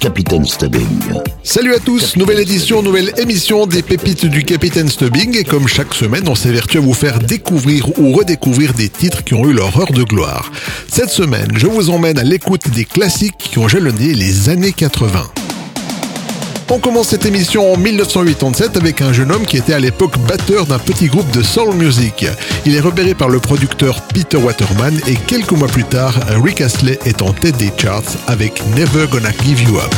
Capitaine Stubbing. Salut à tous, nouvelle édition, nouvelle émission des pépites du Capitaine Stubbing. Et comme chaque semaine, on s'évertue à vous faire découvrir ou redécouvrir des titres qui ont eu leur heure de gloire. Cette semaine, je vous emmène à l'écoute des classiques qui ont jalonné les années 80. On commence cette émission en 1987 avec un jeune homme qui était à l'époque batteur d'un petit groupe de soul music. Il est repéré par le producteur Peter Waterman et quelques mois plus tard, Rick Astley est en tête des charts avec Never Gonna Give You Up.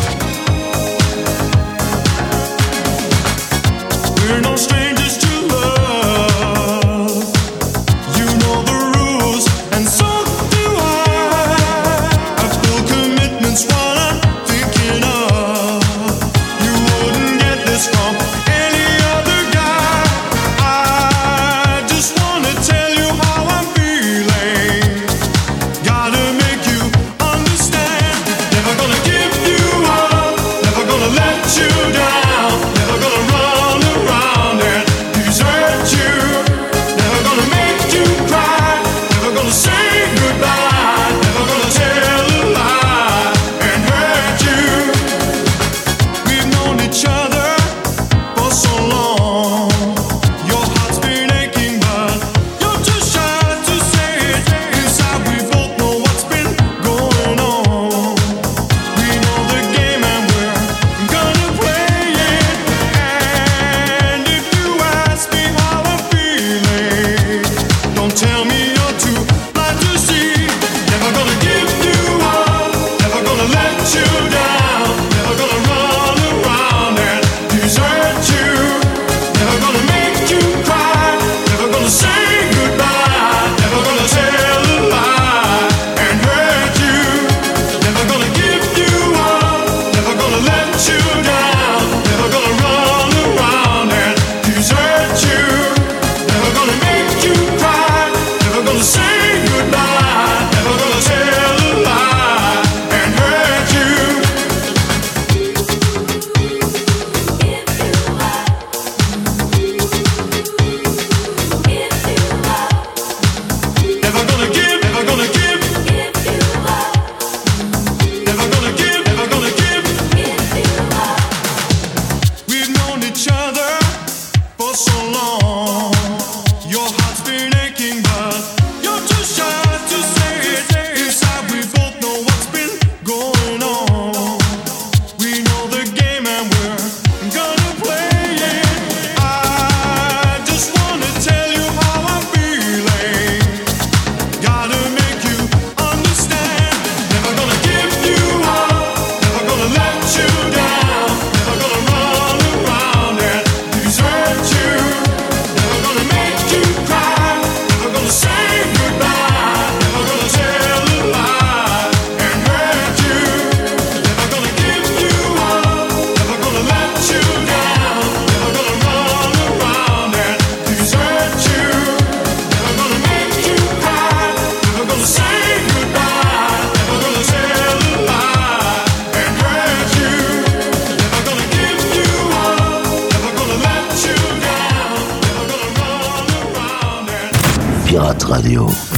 Radio.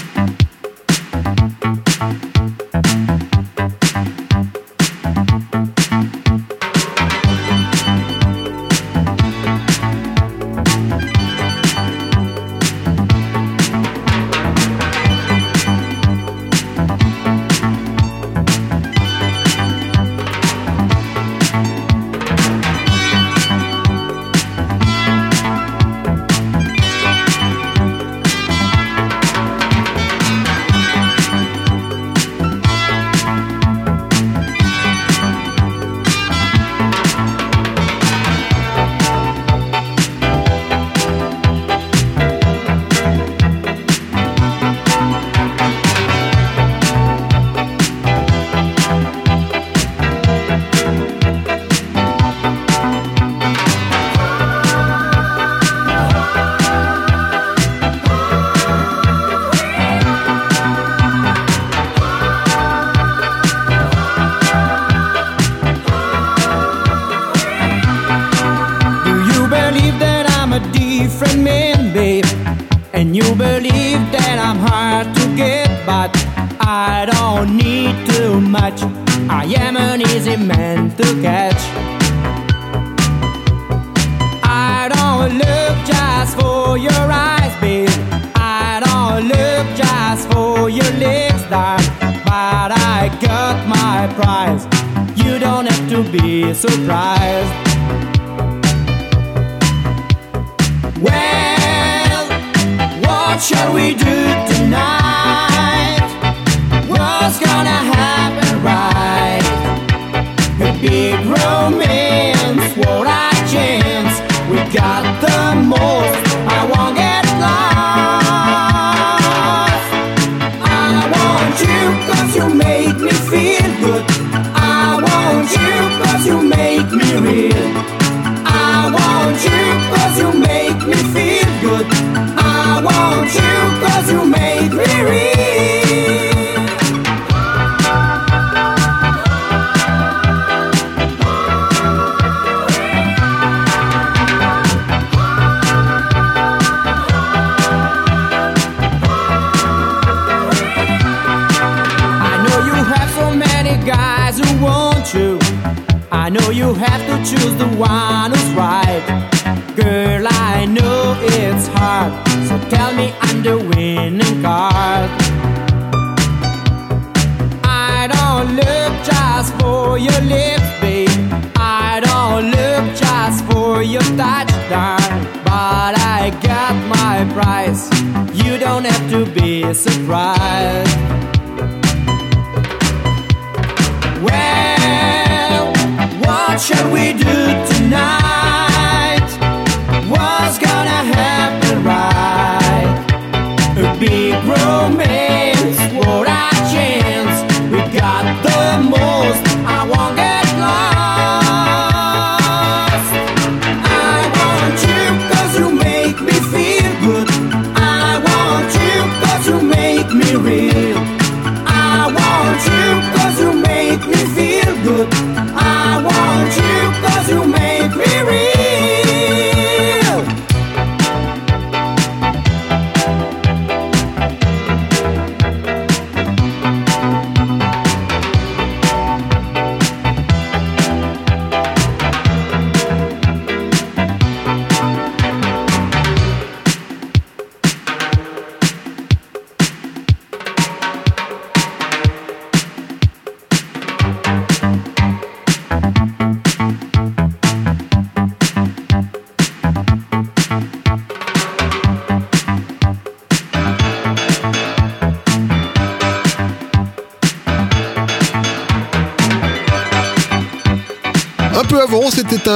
shall we do?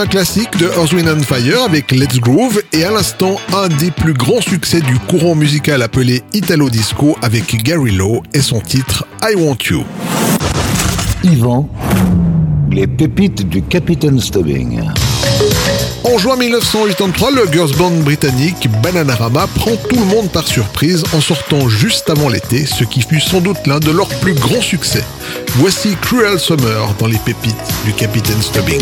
classique de Earthwind and Fire avec Let's Groove et à l'instant un des plus grands succès du courant musical appelé Italo Disco avec Gary Lowe et son titre I Want You. Yvan, les pépites du Capitaine Stubbing. En juin 1983, le girls band britannique Bananarama prend tout le monde par surprise en sortant juste avant l'été, ce qui fut sans doute l'un de leurs plus grands succès. Voici Cruel Summer dans les pépites du Capitaine Stubbing.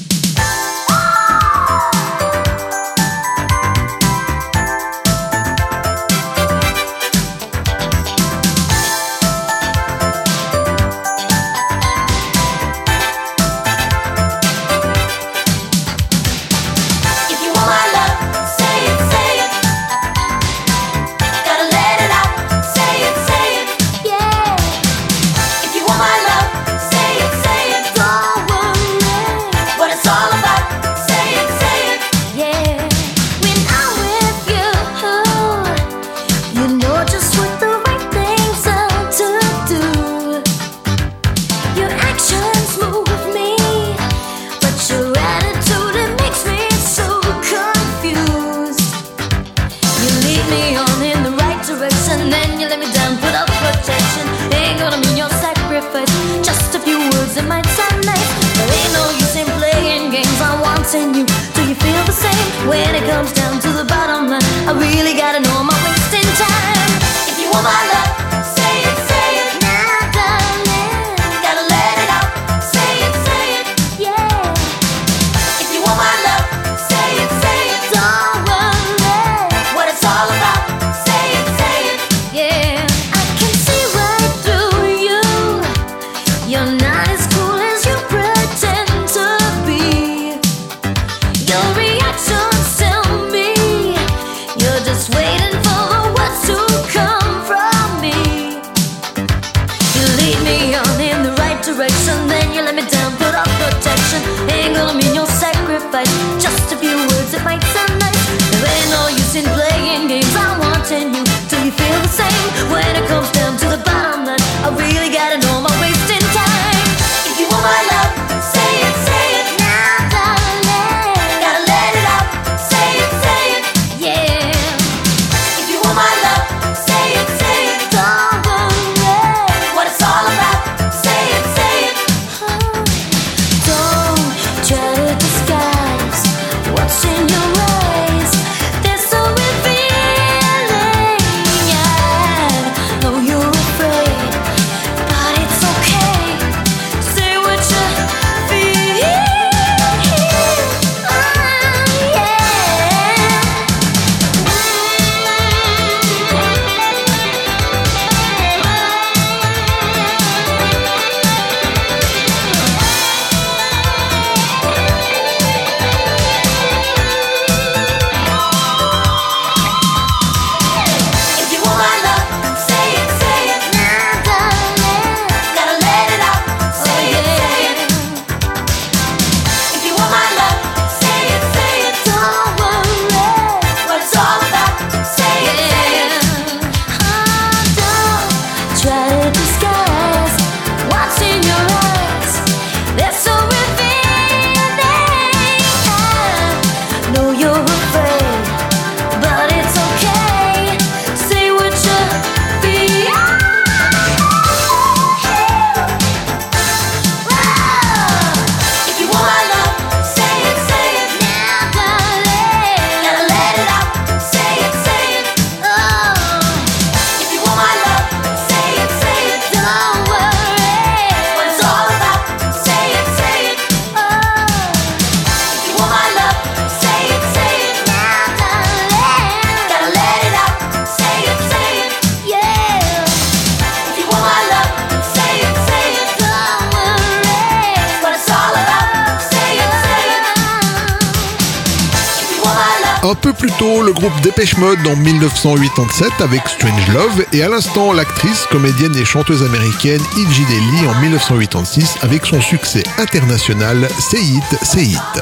Groupe Dépêche Mode en 1987 avec Strange Love et à l'instant l'actrice, comédienne et chanteuse américaine Iggy Lee en 1986 avec son succès international Say It, Say It.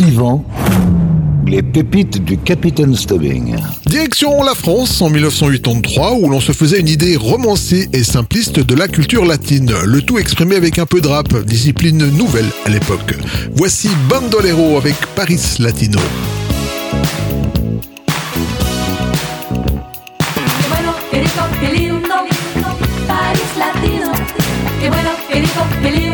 Yvan, les pépites du Capitaine Stubbing. Direction la France en 1983 où l'on se faisait une idée romancée et simpliste de la culture latine, le tout exprimé avec un peu de rap, discipline nouvelle à l'époque. Voici Bandolero avec Paris Latino. Qué lindo, París latino. Qué bueno, qué rico, qué lindo,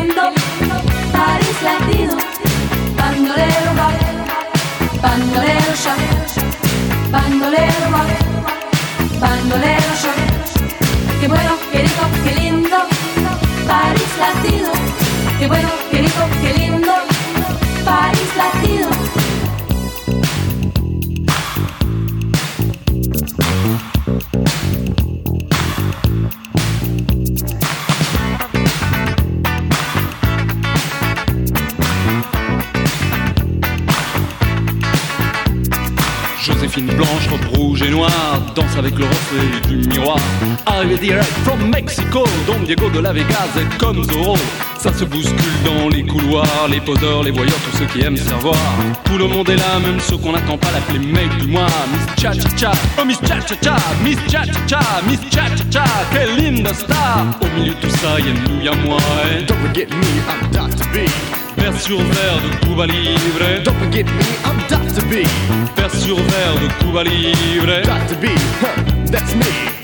avec le reflet du miroir. Arrivé direct from Mexico, Don Diego de la Vegas est comme Zorro. Ça se bouscule dans les couloirs, les poseurs, les voyeurs, tous ceux qui aiment savoir. Tout le monde est là, même ceux qu'on n'attend pas l'appeler mec du mois. Miss Cha Cha Cha, oh Miss Cha Cha Cha, Miss Cha Cha Cha, Miss Cha Cha Cha, quelle linda star. Au milieu de tout ça, y'a nous, y'a moi. Et... Don't forget me, I'm Dr. B. Verre sur verre de Cuba Libre. Don't forget me, I'm Dr. B. Verre sur verre de Cuba Libre. Dr. B, huh, that's me.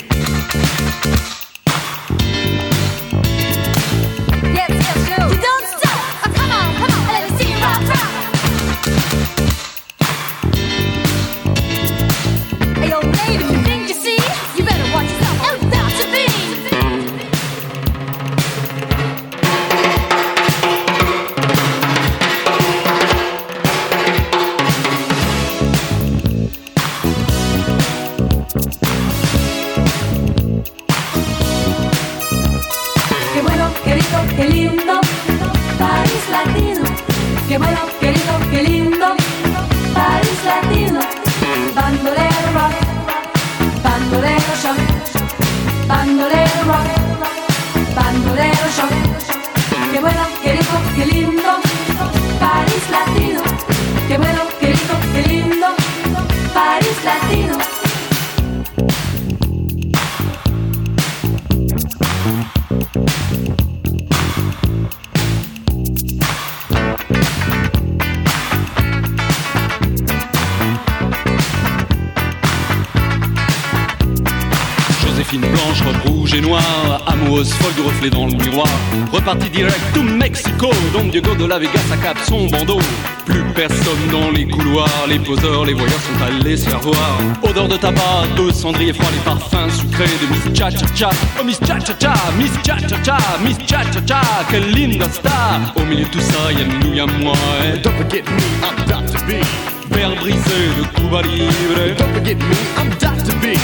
reflet dans le miroir. Reparti direct tout Mexico, Don Diego de la Vega s'accape son bandeau. Plus personne dans les couloirs, les poseurs, les voyageurs sont allés se faire voir. Odeur de tabac, de cendrier froid, les parfums sucrés de Miss Cha Cha Cha. Oh Miss Cha Cha Cha, Miss Cha Cha Cha, Miss Cha Cha Cha, quelle linda star. Au milieu de tout ça, y'a nous, y'a moi. Eh, don't forget me, I'm Dr. B. Verre brisé de Cuba Libre. Don't forget me, I'm Dr. B.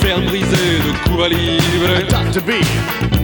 Verre brisé de Cuba Libre.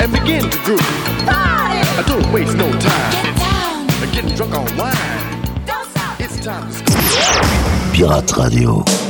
and begin to groove. Party! I don't waste no time. Get down. I'm getting drunk on wine. Don't stop. It's time to. Pirate Radio.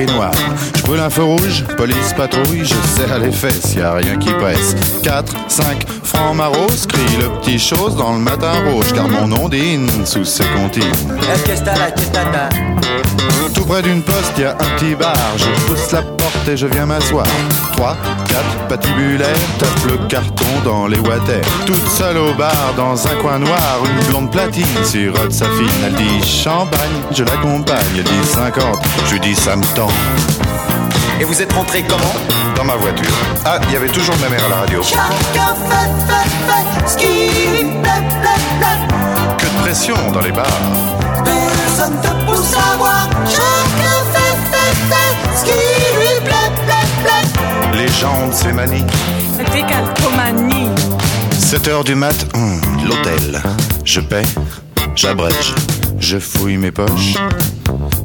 noir. Je brûle un feu rouge, police patrouille, je serre les fesses, y a rien qui presse. 4, 5, francs maros, crie le petit chose dans le matin rouge, car mon ondine sous ses comptines. Tout près d'une poste, y a un petit bar. Je pousse la porte et je viens m'asseoir. 3, 4, patibulaire, tape le carton dans les water. Toute seule au bar, dans un coin noir, une blonde platine sirote sa fine. Elle dit champagne, je l'accompagne. Elle dit 50, je lui dis ça me tend. Et vous êtes rentré comment? Dans ma voiture. Ah, il y avait toujours ma mère à la radio. Chacun fait, fait, fait ce qui lui plaît, plaît, plaît. Que de pression dans les bars. Personne jambes. Décalcomanie. 7 heures du mat, hum, l'hôtel. Je paie, j'abrège, je fouille mes poches.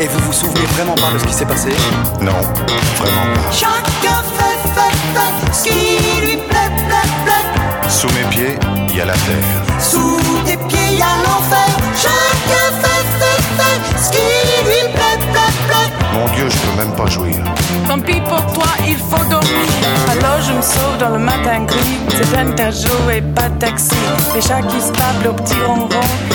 Et vous vous souvenez vraiment pas de ce qui s'est passé Non, vraiment pas. Chacun fait, fait, fait ce qui lui plaît, plaît, plaît. Sous mes pieds, il y a la terre. Sous tes pieds, y a l'enfer. Chacun Mon Dieu, je peux même pas jouir. Tant pis pour toi, il faut dormir. Alors je me sauve dans le matin gris. C'est de et pas de taxi. Les chats qui se au petit ronron.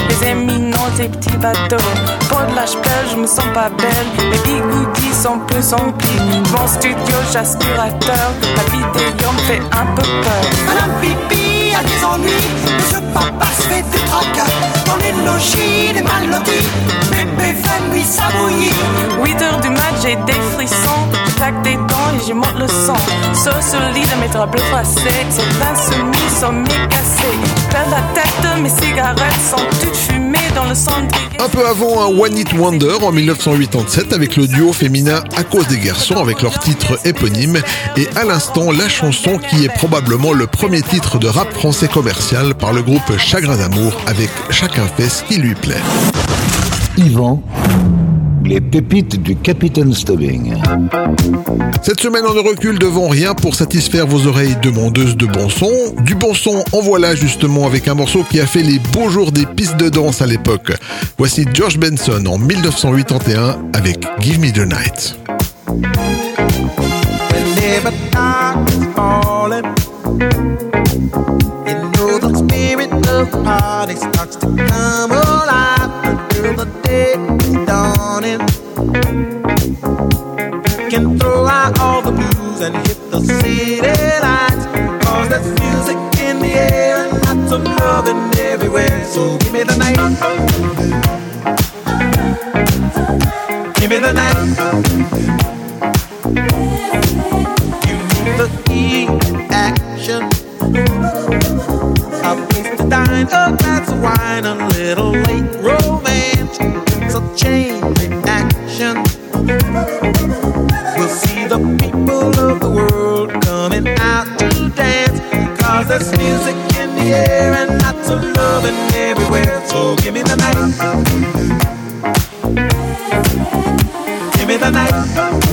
Les éminents, ces petits bateaux. Pour de l'âge pleure, je me sens pas belle. Mes bigoudis sont plus remplis. Mon studio, j'aspirateur. La vidéo me fait un peu peur. Madame Pipi a des ennuis. Monsieur Papa se fait du tracas. Dans les logis, les mal lotis. Bébé fait nuit ça bouillit. 8 heures du mat, j'ai des frissons. Je claque des dents et je monte le son. Sur ce lit de mes draps bleus froissés. C'est l'insomnie, sommeil cassé. Perds la tête, mes cigarettes sont toutes fumées dans le cendrier. Un peu avant un One Hit Wonder en 1987 avec le duo féminin À cause des garçons avec leur titre éponyme et à l'instant la chanson qui est probablement le premier titre de rap français commercial par le groupe Chagrin d'amour avec Chacun fait ce qui lui plaît. Yvan, les pépites du Capitaine Stubbing. Cette semaine on ne recule devant rien pour satisfaire vos oreilles demandeuses de bon son. Du bon son en voilà justement avec un morceau qui a fait les beaux jours des pistes de danse à l'époque. Voici George Benson en 1981 avec Give Me the Night. Party starts to come alive until the day is dawning. Can throw out all the blues and hit the city lights. Cause there's music in the air and lots of loving everywhere. So give me the night. Give me the night. a glass of wine, a little late romance. Change in action. We'll see the people of the world coming out to there's music in the air and lots of everywhere. So give me the night. Give me the night.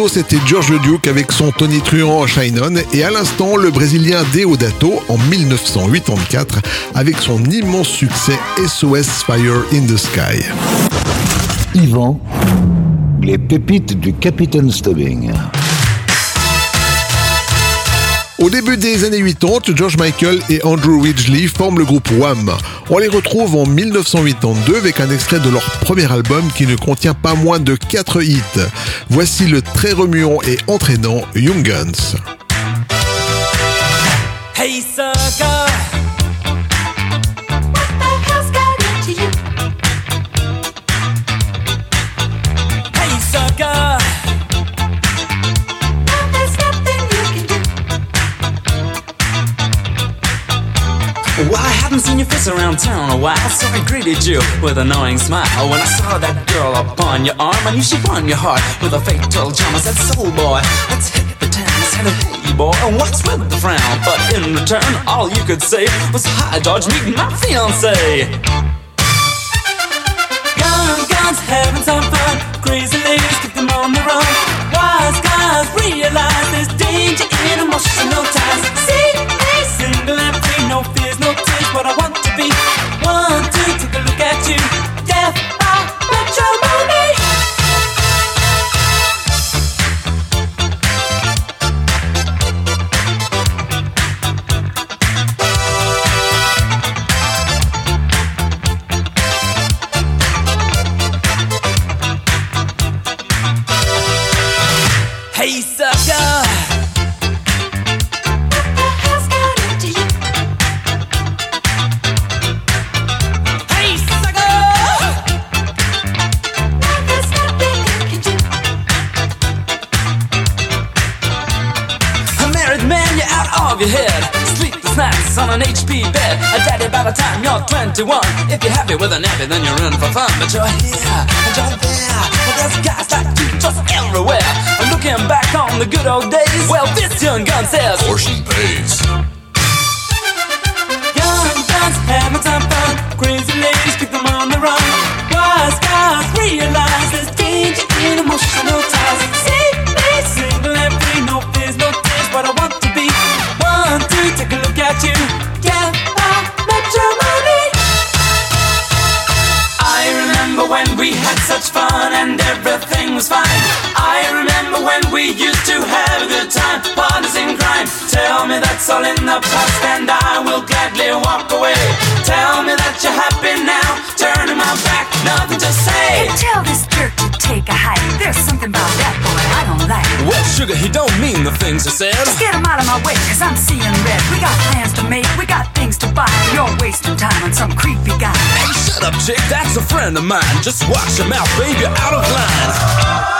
Tôt, c'était George Duke avec son Tony Truant Shine On et à l'instant, le Brésilien Deodato en 1984 avec son immense succès SOS Fire in the Sky. Yvan, les pépites du Capitaine Stubbing. Au début des années 80, George Michael et Andrew Ridgely forment le groupe Wham. On les retrouve en 1982 avec un extrait de leur premier album qui ne contient pas moins de 4 hits. Voici le très remuant et entraînant Young Guns. Haven't seen your face around town oh, a while, so I greeted you with an annoying smile. Oh, when I saw that girl upon your arm, I knew she'd won your heart with a fatal charm. I said, Soul boy, let's hit the town. I said, Hey boy, what's with the frown? But in return, all you could say was, Hi, George, meet my fiance. Guns, guns, having some fun. Crazy ladies, keep them on the run. Wise guys realize there's danger in emotional ties. See? single empty, no fears, no tears. What I want to be, want to take a look at you, death by retrograde. On an HP bed. A daddy, by the time you're 21, if you're happy with a nappy, then you're in for fun. But you're here and you're there. Well, there's guys like you just everywhere. And looking back on the good old days, well, this young gun says, Portion pays. Young guns having some fun. Crazy ladies keep them on the run. Wise guys realize there's danger in emotional ties. Look at you. I money. I remember when we had such fun and everything was fine. I remember when we used to have a good time, partners in crime. Tell me that's all in the past and I will gladly walk away. Tell me that you're happy now, turning my back, nothing to say. Tell this jerk to take a hike. There's something about that boy I don't like. Well, sugar, he don't mean the things he said. Just get him out of my way, cause I'm seeing red. We got plans to make, we got things to buy. You're wasting time on some creepy guy. Hey, shut up, chick, that's a friend of mine. Just watch your mouth, you're out of line.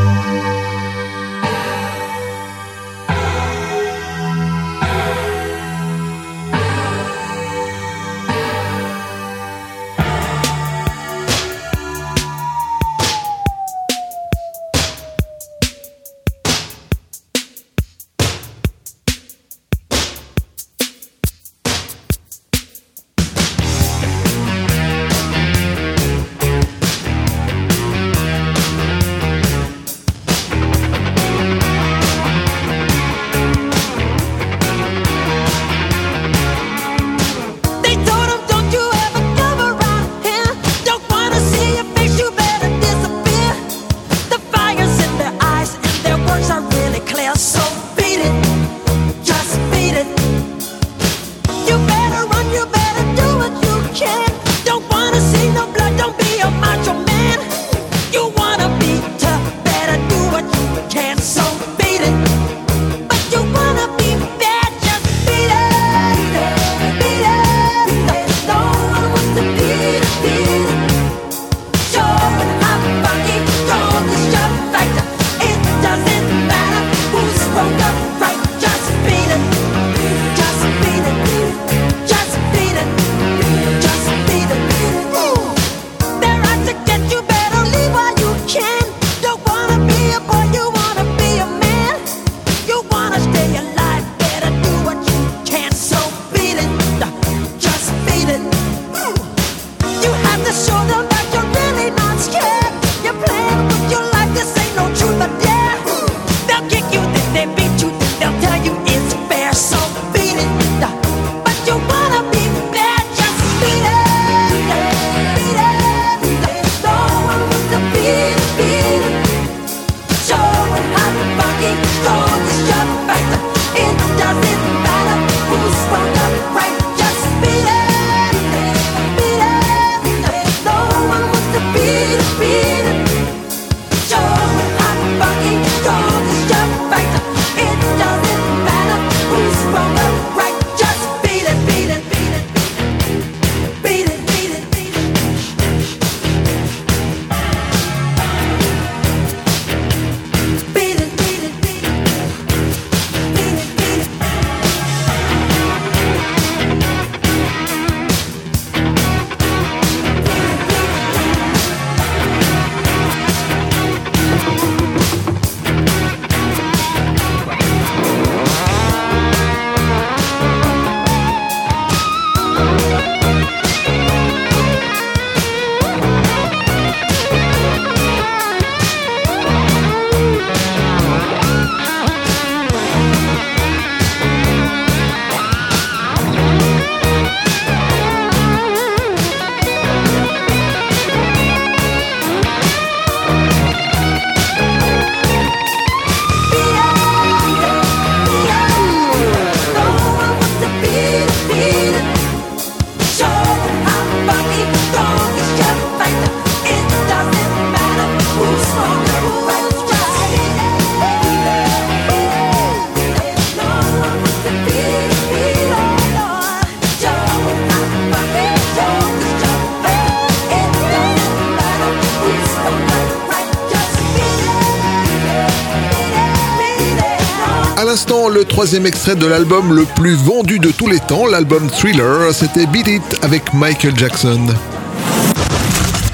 Troisième extrait de l'album le plus vendu de tous les temps, l'album Thriller, c'était Beat It avec Michael Jackson.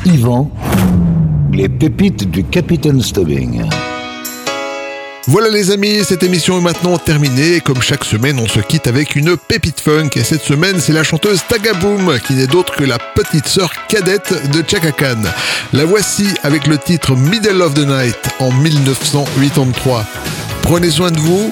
Yvan, les pépites du Capitaine Stubbing. Voilà les amis, cette émission est maintenant terminée comme chaque semaine on se quitte avec une pépite funk et cette semaine c'est la chanteuse Tagaboom qui n'est d'autre que la petite sœur cadette de Chaka Khan. La voici avec le titre Middle of the Night en 1983. Prenez soin de vous,